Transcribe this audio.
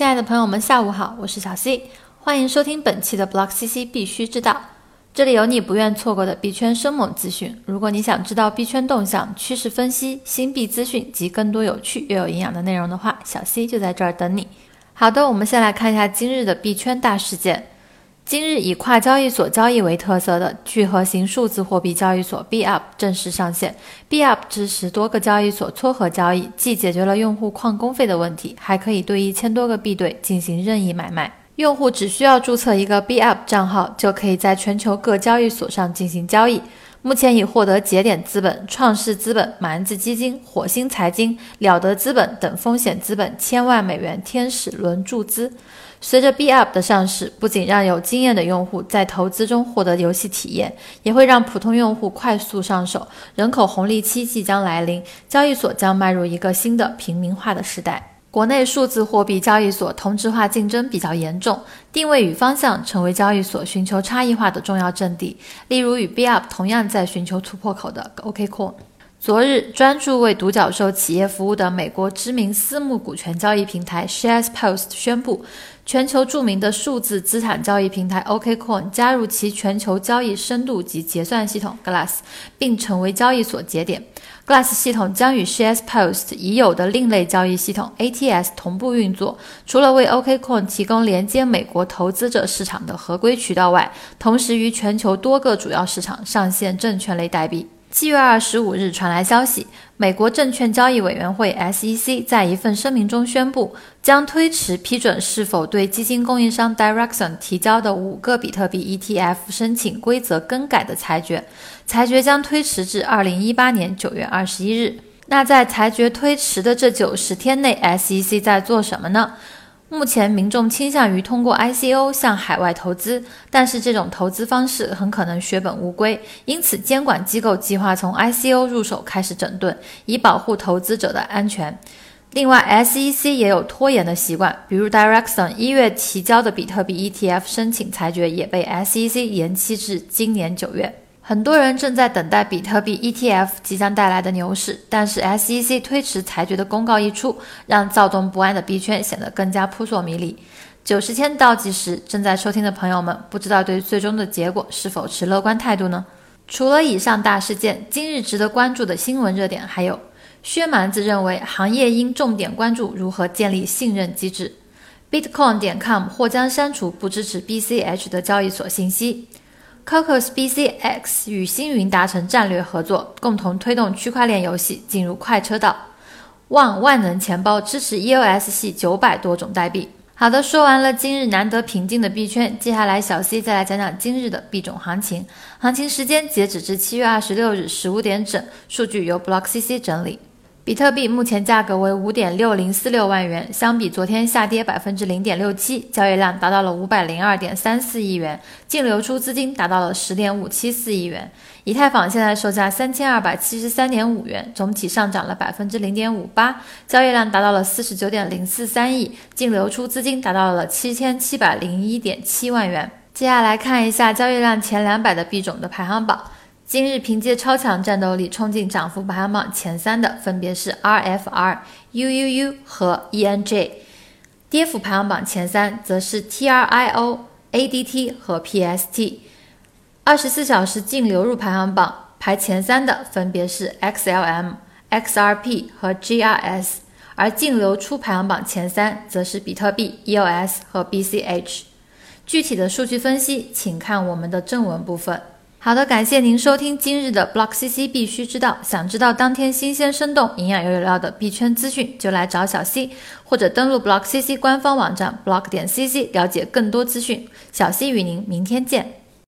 亲爱的朋友们，下午好，我是小 C，欢迎收听本期的 Block CC 必须知道，这里有你不愿错过的币圈生猛资讯。如果你想知道币圈动向、趋势分析、新币资讯及更多有趣又有营养的内容的话，小 C 就在这儿等你。好的，我们先来看一下今日的币圈大事件。今日以跨交易所交易为特色的聚合型数字货币交易所 BUP 正式上线。BUP 支持多个交易所撮合交易，既解决了用户旷工费的问题，还可以对一千多个币对进行任意买卖。用户只需要注册一个 BUP 账号，就可以在全球各交易所上进行交易。目前已获得节点资本、创世资本、蛮子基金、火星财经、了得资本等风险资本千万美元天使轮注资。随着 BUP 的上市，不仅让有经验的用户在投资中获得游戏体验，也会让普通用户快速上手。人口红利期即将来临，交易所将迈入一个新的平民化的时代。国内数字货币交易所同质化竞争比较严重，定位与方向成为交易所寻求差异化的重要阵地。例如，与 BUP 同样在寻求突破口的 OKCoin。昨日，专注为独角兽企业服务的美国知名私募股权交易平台 SharesPost 宣布，全球著名的数字资产交易平台 OKCoin 加入其全球交易深度及结算系统 Glass，并成为交易所节点。Glass 系统将与 SharesPost 已有的另类交易系统 ATS 同步运作。除了为 OKCoin 提供连接美国投资者市场的合规渠道外，同时于全球多个主要市场上线证券类代币。七月二十五日传来消息，美国证券交易委员会 SEC 在一份声明中宣布，将推迟批准是否对基金供应商 Direction 提交的五个比特币 ETF 申请规则更改的裁决，裁决将推迟至二零一八年九月二十一日。那在裁决推迟的这九十天内，SEC 在做什么呢？目前，民众倾向于通过 ICO 向海外投资，但是这种投资方式很可能血本无归，因此监管机构计划从 ICO 入手开始整顿，以保护投资者的安全。另外，SEC 也有拖延的习惯，比如 Direction 一月提交的比特币 ETF 申请裁决也被 SEC 延期至今年九月。很多人正在等待比特币 ETF 即将带来的牛市，但是 SEC 推迟裁决的公告一出，让躁动不安的币圈显得更加扑朔迷离。九十天倒计时，正在收听的朋友们，不知道对最终的结果是否持乐观态度呢？除了以上大事件，今日值得关注的新闻热点还有：薛蛮子认为行业应重点关注如何建立信任机制；Bitcoin 点 com 或将删除不支持 BCH 的交易所信息。Cocos BCX 与星云达成战略合作，共同推动区块链游戏进入快车道。万万能钱包支持 EOS 系九百多种代币。好的，说完了今日难得平静的币圈，接下来小 C 再来讲讲今日的币种行情。行情时间截止至七月二十六日十五点整，数据由 Block CC 整理。比特币目前价格为五点六零四六万元，相比昨天下跌百分之零点六七，交易量达到了五百零二点三四亿元，净流出资金达到了十点五七四亿元。以太坊现在售价三千二百七十三点五元，总体上涨了百分之零点五八，交易量达到了四十九点零四三亿，净流出资金达到了七千七百零一点七万元。接下来看一下交易量前两百的币种的排行榜。今日凭借超强战斗力冲进涨幅排行榜前三的分别是 RFR、UUU 和 ENJ，跌幅排行榜前三则是 TRIO、ADT 和 PST。二十四小时净流入排行榜排前三的分别是 XLM、XRP 和 GRS，而净流出排行榜前三则是比特币、EOS 和 BCH。具体的数据分析，请看我们的正文部分。好的，感谢您收听今日的 Block CC 必须知道。想知道当天新鲜、生动、营养又有料的币圈资讯，就来找小 C，或者登录 Block CC 官方网站 block 点 CC 了解更多资讯。小 C 与您明天见。